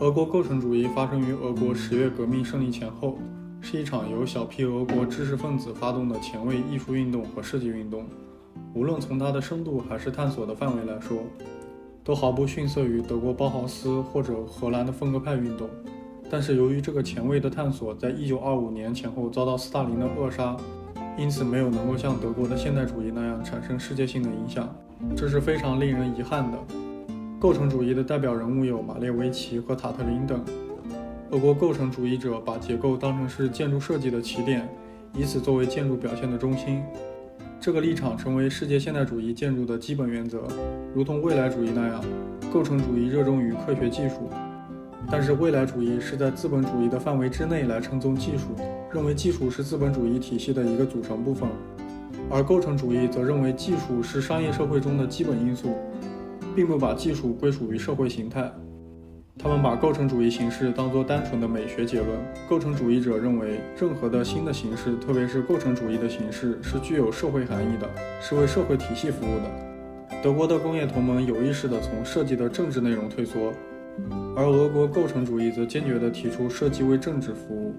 俄国构成主义发生于俄国十月革命胜利前后，是一场由小批俄国知识分子发动的前卫艺术运动和设计运动。无论从它的深度还是探索的范围来说，都毫不逊色于德国包豪斯或者荷兰的风格派运动。但是，由于这个前卫的探索在一九二五年前后遭到斯大林的扼杀，因此没有能够像德国的现代主义那样产生世界性的影响，这是非常令人遗憾的。构成主义的代表人物有马列维奇和塔特林等。俄国构成主义者把结构当成是建筑设计的起点，以此作为建筑表现的中心。这个立场成为世界现代主义建筑的基本原则，如同未来主义那样，构成主义热衷于科学技术。但是未来主义是在资本主义的范围之内来称颂技术，认为技术是资本主义体系的一个组成部分，而构成主义则认为技术是商业社会中的基本因素。并不把技术归属于社会形态，他们把构成主义形式当作单纯的美学结论。构成主义者认为，任何的新的形式，特别是构成主义的形式，是具有社会含义的，是为社会体系服务的。德国的工业同盟有意识地从设计的政治内容退缩，而俄国构成主义则坚决地提出设计为政治服务。